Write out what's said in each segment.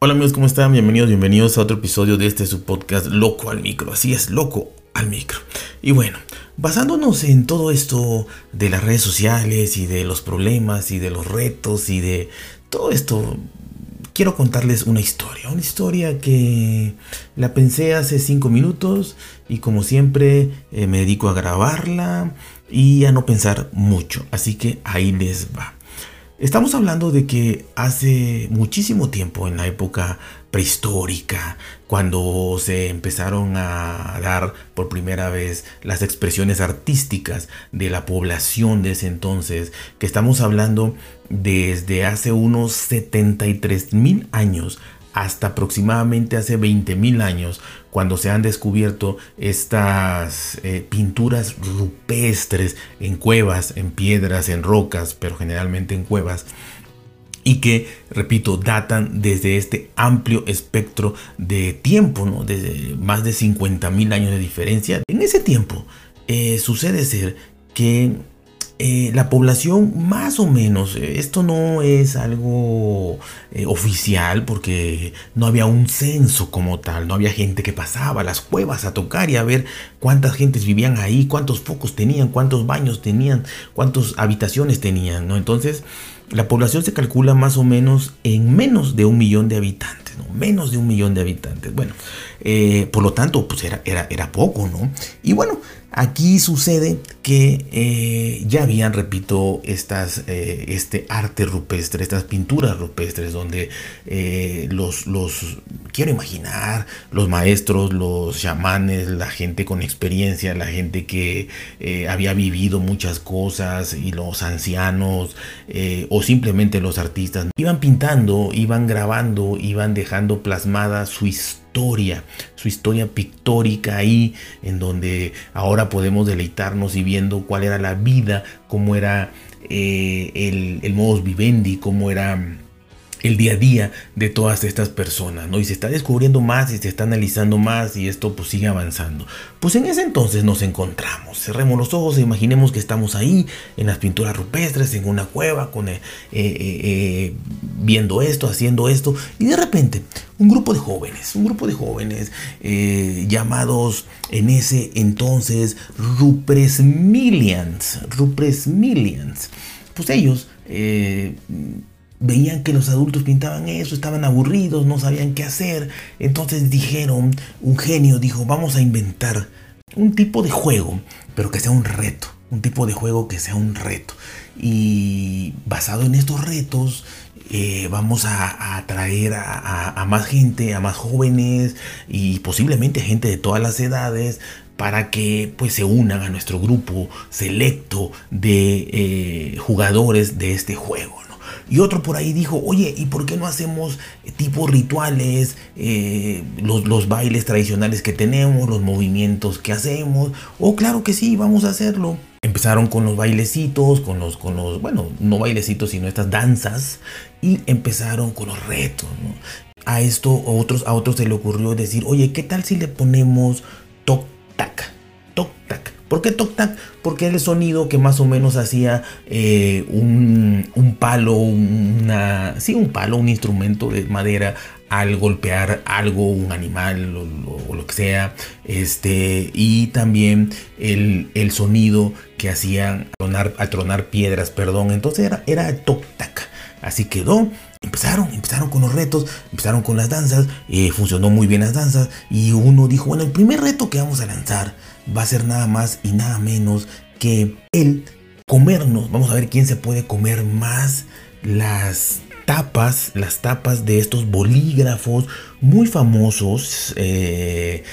Hola amigos, ¿cómo están? Bienvenidos, bienvenidos a otro episodio de este su podcast Loco al Micro. Así es, Loco al Micro. Y bueno, basándonos en todo esto de las redes sociales y de los problemas y de los retos y de todo esto, quiero contarles una historia. Una historia que la pensé hace cinco minutos y como siempre eh, me dedico a grabarla y a no pensar mucho. Así que ahí les va. Estamos hablando de que hace muchísimo tiempo, en la época prehistórica, cuando se empezaron a dar por primera vez las expresiones artísticas de la población de ese entonces, que estamos hablando desde hace unos 73 mil años hasta aproximadamente hace 20 mil años, cuando se han descubierto estas eh, pinturas rupestres en cuevas, en piedras, en rocas, pero generalmente en cuevas, y que, repito, datan desde este amplio espectro de tiempo, ¿no? desde más de 50 mil años de diferencia. En ese tiempo eh, sucede ser que eh, la población más o menos, eh, esto no es algo eh, oficial porque no había un censo como tal, no había gente que pasaba a las cuevas a tocar y a ver cuántas gentes vivían ahí, cuántos focos tenían, cuántos baños tenían, cuántas habitaciones tenían, ¿no? Entonces, la población se calcula más o menos en menos de un millón de habitantes, ¿no? Menos de un millón de habitantes. Bueno, por lo tanto, pues era, era, era poco, ¿no? Y bueno, Aquí sucede que eh, ya habían, repito, estas, eh, este arte rupestre, estas pinturas rupestres, donde eh, los, los, quiero imaginar, los maestros, los chamanes, la gente con experiencia, la gente que había vivido muchas cosas y los ancianos o simplemente los artistas, iban pintando, iban grabando, iban dejando plasmada su historia su historia pictórica ahí, en donde ahora podemos deleitarnos y viendo cuál era la vida, cómo era eh, el, el modus vivendi, cómo era el día a día de todas estas personas, ¿no? Y se está descubriendo más y se está analizando más y esto pues sigue avanzando. Pues en ese entonces nos encontramos, cerremos los ojos e imaginemos que estamos ahí en las pinturas rupestres, en una cueva, con, eh, eh, eh, viendo esto, haciendo esto, y de repente un grupo de jóvenes, un grupo de jóvenes llamados en ese entonces Rupresmilians, Rupresmilians, pues ellos veían que los adultos pintaban eso, estaban aburridos, no sabían qué hacer. Entonces dijeron, un genio dijo, vamos a inventar un tipo de juego, pero que sea un reto. Un tipo de juego que sea un reto. Y basado en estos retos, eh, vamos a, atraer a, más gente, a más jóvenes y posiblemente gente de todas las edades para que pues se unan a nuestro grupo selecto de eh, jugadores de este juego. Y otro por ahí dijo, oye, ¿y por qué no hacemos tipo rituales, eh, los, bailes tradicionales que tenemos, los movimientos que hacemos? Oh, claro que sí, vamos a hacerlo. Empezaron con los bailecitos, con los, con los, bueno, no bailecitos, sino estas danzas, y empezaron con los retos. A esto a otros, a otros se le ocurrió decir, oye, ¿qué tal si le ponemos toc tac? ¿Por qué toc tac? Porque era el sonido que más o menos hacía eh, un, palo, una, sí, un palo, un instrumento de madera al golpear algo, un animal o, lo que sea, este, y también el, sonido que hacían a tronar, piedras, perdón, entonces era, era toc tac, así quedó, Empezaron, empezaron con los retos, empezaron con las danzas, eh, funcionó muy bien las danzas y uno dijo, bueno, el primer reto que vamos a lanzar va a ser nada más y nada menos que el comernos. Vamos a ver quién se puede comer más las tapas, las tapas de estos bolígrafos muy famosos eh,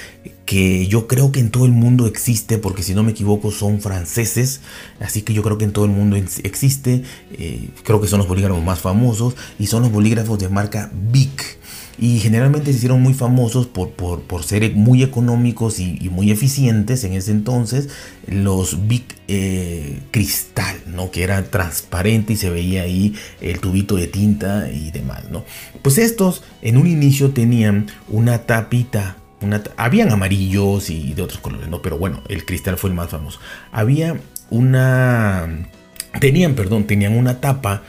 que yo creo que en todo el mundo existe, porque si no me equivoco son franceses, así que yo creo que en todo el mundo existe, eh, creo que son los bolígrafos más famosos y son los bolígrafos de marca Bic y generalmente se hicieron muy famosos por, por, ser muy económicos y, muy eficientes en ese entonces los Big eh, Cristal, ¿no? que era transparente y se veía ahí el tubito de tinta y demás. ¿no? Pues estos en un inicio tenían una tapita una, habían amarillos y de otros colores, ¿no? Pero bueno, el cristal fue el más famoso. Había una. Tenían, perdón, tenían una tapa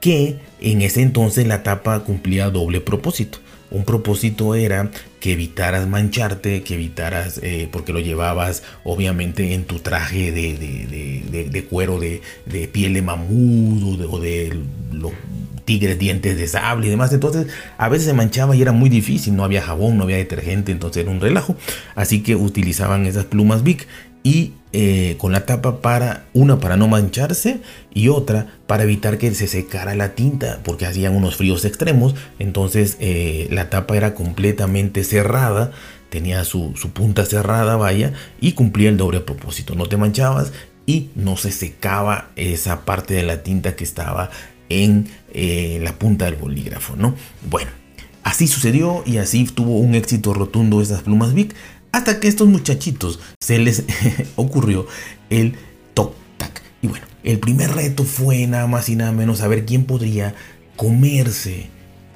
que en ese entonces la tapa cumplía doble propósito. Un propósito era que evitaras mancharte, que evitaras, eh, porque lo llevabas obviamente en tu traje de, cuero de, piel de mamut o de, los tigres dientes de sable y demás. Entonces a veces se manchaba y era muy difícil, no había jabón, no había detergente, entonces era un relajo. Así que utilizaban esas plumas Bic y eh, con la tapa para una para no mancharse y otra para evitar que se secara la tinta porque hacían unos fríos extremos. Entonces eh, la tapa era completamente cerrada tenía su, punta cerrada vaya y cumplía el doble propósito. No te manchabas y no se secaba esa parte de la tinta que estaba en eh, la punta del bolígrafo no bueno así sucedió y así tuvo un éxito rotundo esas plumas Bic hasta que estos muchachitos se les ocurrió el toc tac. Y bueno, el primer reto fue nada más y nada menos saber quién podría comerse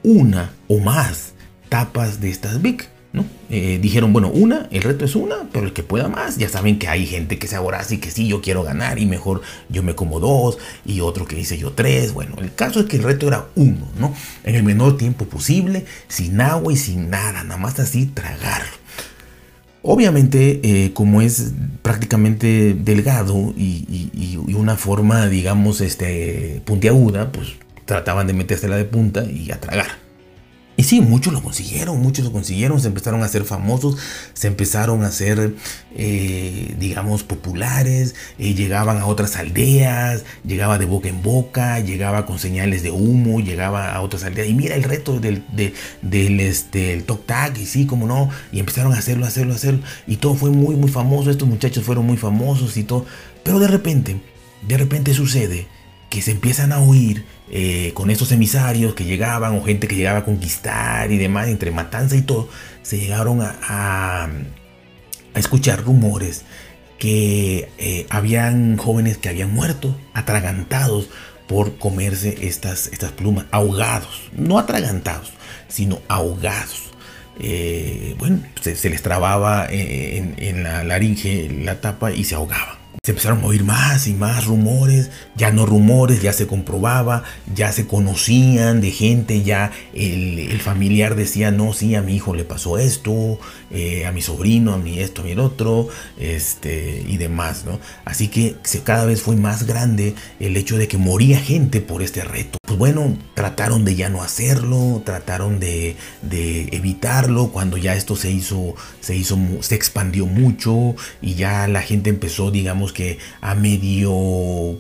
una o más tapas de estas Big. ¿no? Eh, dijeron, bueno, una, el reto es una, pero el que pueda más, ya saben que hay gente que se aboraza y que sí, yo quiero ganar y mejor yo me como dos y otro que dice yo tres. Bueno, el caso es que el reto era uno, ¿no? En el menor tiempo posible, sin agua y sin nada, nada más así tragarlo. Obviamente, eh, como es prácticamente delgado y, una forma, digamos, este, puntiaguda, pues trataban de metérsela de punta y a tragar. Y sí, muchos lo consiguieron, muchos lo consiguieron, se empezaron a hacer famosos, se empezaron a hacer, eh, digamos, populares, eh, llegaban a otras aldeas, llegaba de boca en boca, llegaba con señales de humo, llegaba a otras aldeas. Y mira el reto del, del este, el Tok Tac, y sí, como no, y empezaron a hacerlo, a hacerlo, a hacerlo. Y todo fue muy, muy famoso, estos muchachos fueron muy famosos y todo. Pero de repente, de repente sucede que se empiezan a oír eh, con estos emisarios que llegaban o gente que llegaba a conquistar y demás, entre matanza y todo, se llegaron a, a, escuchar rumores que eh, habían jóvenes que habían muerto, atragantados por comerse estas, estas plumas, ahogados, no atragantados, sino ahogados. Eh, bueno, se, les trababa en la laringe la tapa y se ahogaban se empezaron a oír más y más rumores, ya no rumores, ya se comprobaba, ya se conocían de gente, ya el, familiar decía, no, sí, a mi hijo le pasó esto, eh, a mi sobrino, a mi esto, a mi el otro, este, y demás, ¿no? Así que cada vez fue más grande el hecho de que moría gente por este reto. Pues bueno, trataron de ya no hacerlo, trataron de, de evitarlo cuando ya esto se hizo, se hizo, se expandió mucho y ya la gente empezó, digamos, que a medio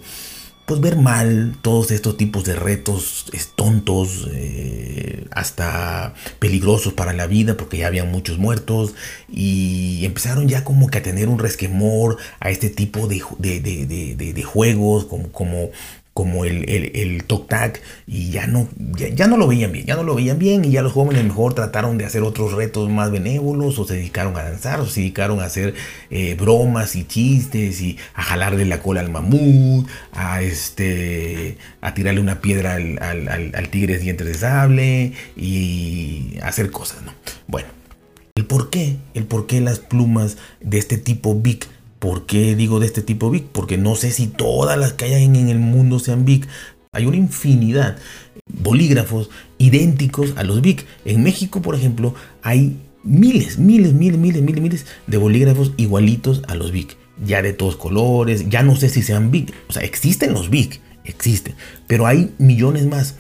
pues ver mal todos estos tipos de retos tontos, eh, hasta peligrosos para la vida, porque ya habían muchos muertos, y empezaron ya como que a tener un resquemor a este tipo de, de juegos, como, como, como el, el, el Tac y ya no, ya, no lo veían bien, ya no lo veían bien y ya los jóvenes mejor trataron de hacer otros retos más benévolos o se dedicaron a danzar o se dedicaron a hacer eh, bromas y chistes y a jalarle la cola al mamut, a, este, a tirarle una piedra al, al, al, tigre de dientes de sable y hacer cosas, ¿no? Bueno, el por qué, el por qué las plumas de este tipo Big ¿Por qué digo de este tipo Big? Porque no sé si todas las que hay en el mundo sean Big. Hay una infinidad bolígrafos idénticos a los Big. En México, por ejemplo, hay miles, miles, miles, miles, miles, miles de bolígrafos igualitos a los Big. Ya de todos colores, ya no sé si sean Big. O sea, existen los Big, existen, pero hay millones más.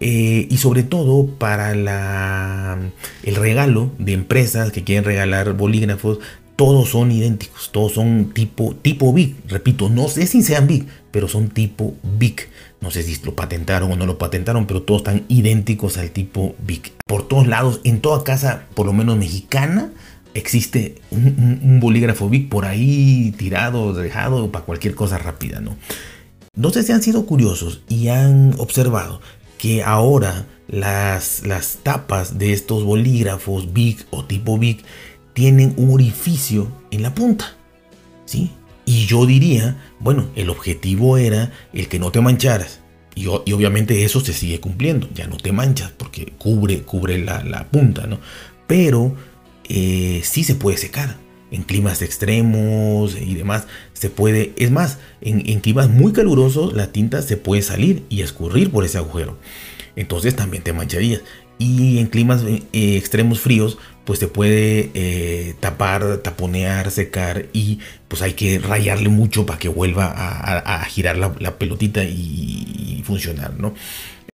Eh, y sobre todo para el regalo de empresas que quieren regalar bolígrafos todos son idénticos, todos son tipo, tipo Big. Repito, no sé si sean Big, pero son tipo Big. No sé si lo patentaron o no lo patentaron, pero todos están idénticos al tipo Big. Por todos lados, en toda casa, por lo menos mexicana, existe un, bolígrafo Big por ahí tirado, dejado para cualquier cosa rápida, ¿no? No sé si han sido curiosos y han observado que ahora las, las tapas de estos bolígrafos Big o tipo Big tienen un orificio en la punta. ¿Sí? Y yo diría, bueno, el objetivo era el que no te mancharas. Y, obviamente eso se sigue cumpliendo. Ya no te manchas porque cubre, cubre la, punta, ¿no? Pero eh, sí se puede secar. en climas extremos y demás, se puede, es más, en, en climas muy calurosos la tinta se puede salir y escurrir por ese agujero. Entonces también te mancharías. Y en climas eh, extremos fríos, pues se puede eh, tapar, taponear, secar y pues hay que rayarle mucho para que vuelva a, girar la, pelotita y, y, funcionar, ¿no?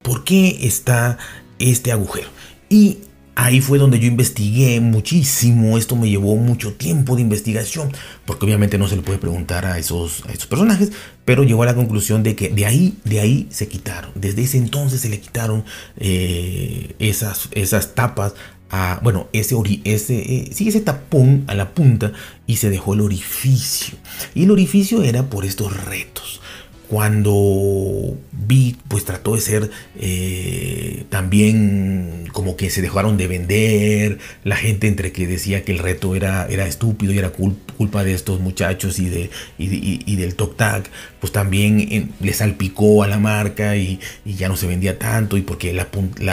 ¿Por qué está este agujero? Y Ahí fue donde yo investigué muchísimo, esto me llevó mucho tiempo de investigación, porque obviamente no se le puede preguntar a esos, a esos personajes, pero llegó a la conclusión de que de ahí, de ahí se quitaron, desde ese entonces se le quitaron eh, esas, esas tapas a, bueno, ese, ese, eh, ese tapón a la punta y se dejó el orificio. Y el orificio era por estos retos cuando vi, pues trató de ser eh, también como que se dejaron de vender, la gente entre que decía que el reto era, era estúpido y era culpa de estos muchachos y, de, y, del Tok Tac, pues también le salpicó a la marca y, ya no se vendía tanto y porque la,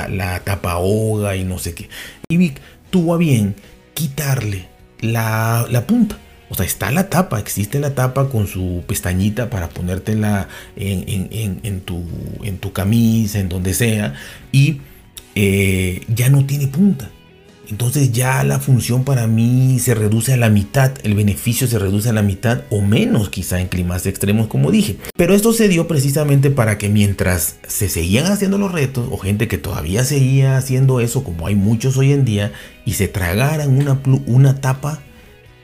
la, tapa ahoga y no sé qué. Y Vic tuvo a bien quitarle la, la punta o sea, está la tapa, existe la tapa con su pestañita para ponértela en, en, tu, en tu camisa, en donde sea, y eh, ya no tiene punta. Entonces ya la función para mí se reduce a la mitad, el beneficio se reduce a la mitad o menos quizá en climas extremos como dije. Pero esto se dio precisamente para que mientras se seguían haciendo los retos o gente que todavía seguía haciendo eso como hay muchos hoy en día y se tragaran una tapa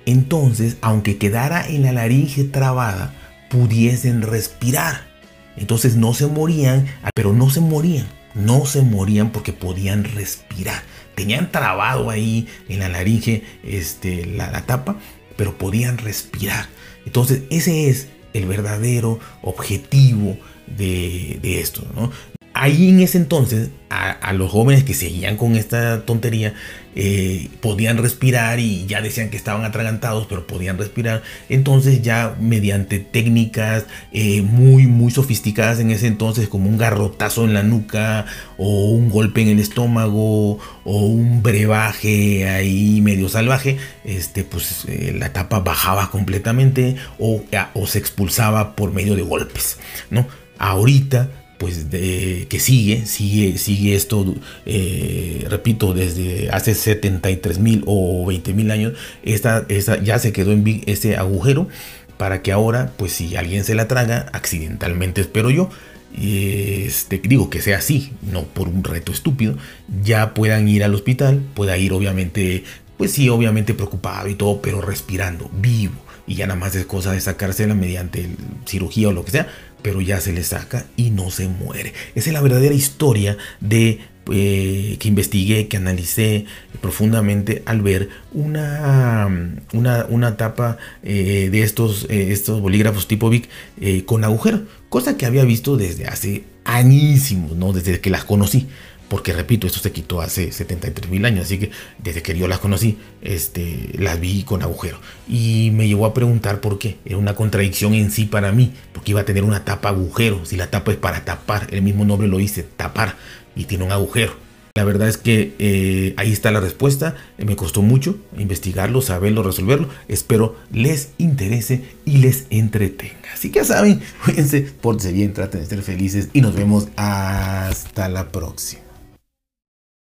entonces, aunque quedara en la laringe trabada, pudiesen respirar. Entonces no se morían, pero no se morían, no se morían porque podían respirar. Tenían trabado ahí en la laringe este, la, tapa, pero podían respirar. Entonces ese es el verdadero objetivo de, de esto. ¿no? Ahí en ese entonces, a, los jóvenes que seguían con esta tontería, eh, podían respirar y ya decían que estaban atragantados, pero podían respirar. Entonces ya mediante técnicas eh, muy, muy sofisticadas en ese entonces, como un garrotazo en la nuca, o un golpe en el estómago, o un brebaje ahí medio salvaje, este, pues eh, la tapa bajaba completamente o, o se expulsaba por medio de golpes, ¿no? Ahorita pues que sigue, sigue, sigue esto, eh, repito, desde hace 73 mil o 20 mil años, esta, ya se quedó en ese agujero para que ahora, pues si alguien se la traga, accidentalmente espero yo, este, digo que sea así, no por un reto estúpido, ya puedan ir al hospital, pueda ir obviamente, pues sí, obviamente preocupado y todo, pero respirando, vivo, y ya nada más es cosa de sacársela mediante cirugía o lo que sea, pero ya se le saca y no se muere. Esa es la verdadera historia de eh, que investigué, que analicé profundamente al ver una, una, una tapa eh, de estos, eh, estos bolígrafos tipo Vic con agujero, cosa que había visto desde hace añísimos, ¿no? desde que las conocí porque repito, esto se quitó hace 73 mil años, así que desde que yo las conocí, este, las vi con agujero. Y me llevó a preguntar por qué. Era una contradicción en sí para mí, porque iba a tener una tapa agujero. Si la tapa es para tapar, el mismo nombre lo dice, tapar, y tiene un agujero. La verdad es que eh, ahí está la respuesta. Me costó mucho investigarlo, saberlo, resolverlo. Espero les interese y les entretenga. Así que ya saben, cuídense, pórtense bien, traten de ser felices y nos vemos hasta la próxima.